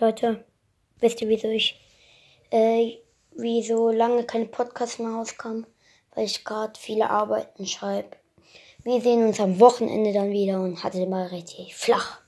Leute, wisst ihr, wieso ich, äh, wieso lange keine Podcasts mehr rauskamen? Weil ich gerade viele Arbeiten schreibe. Wir sehen uns am Wochenende dann wieder und hatte mal richtig flach.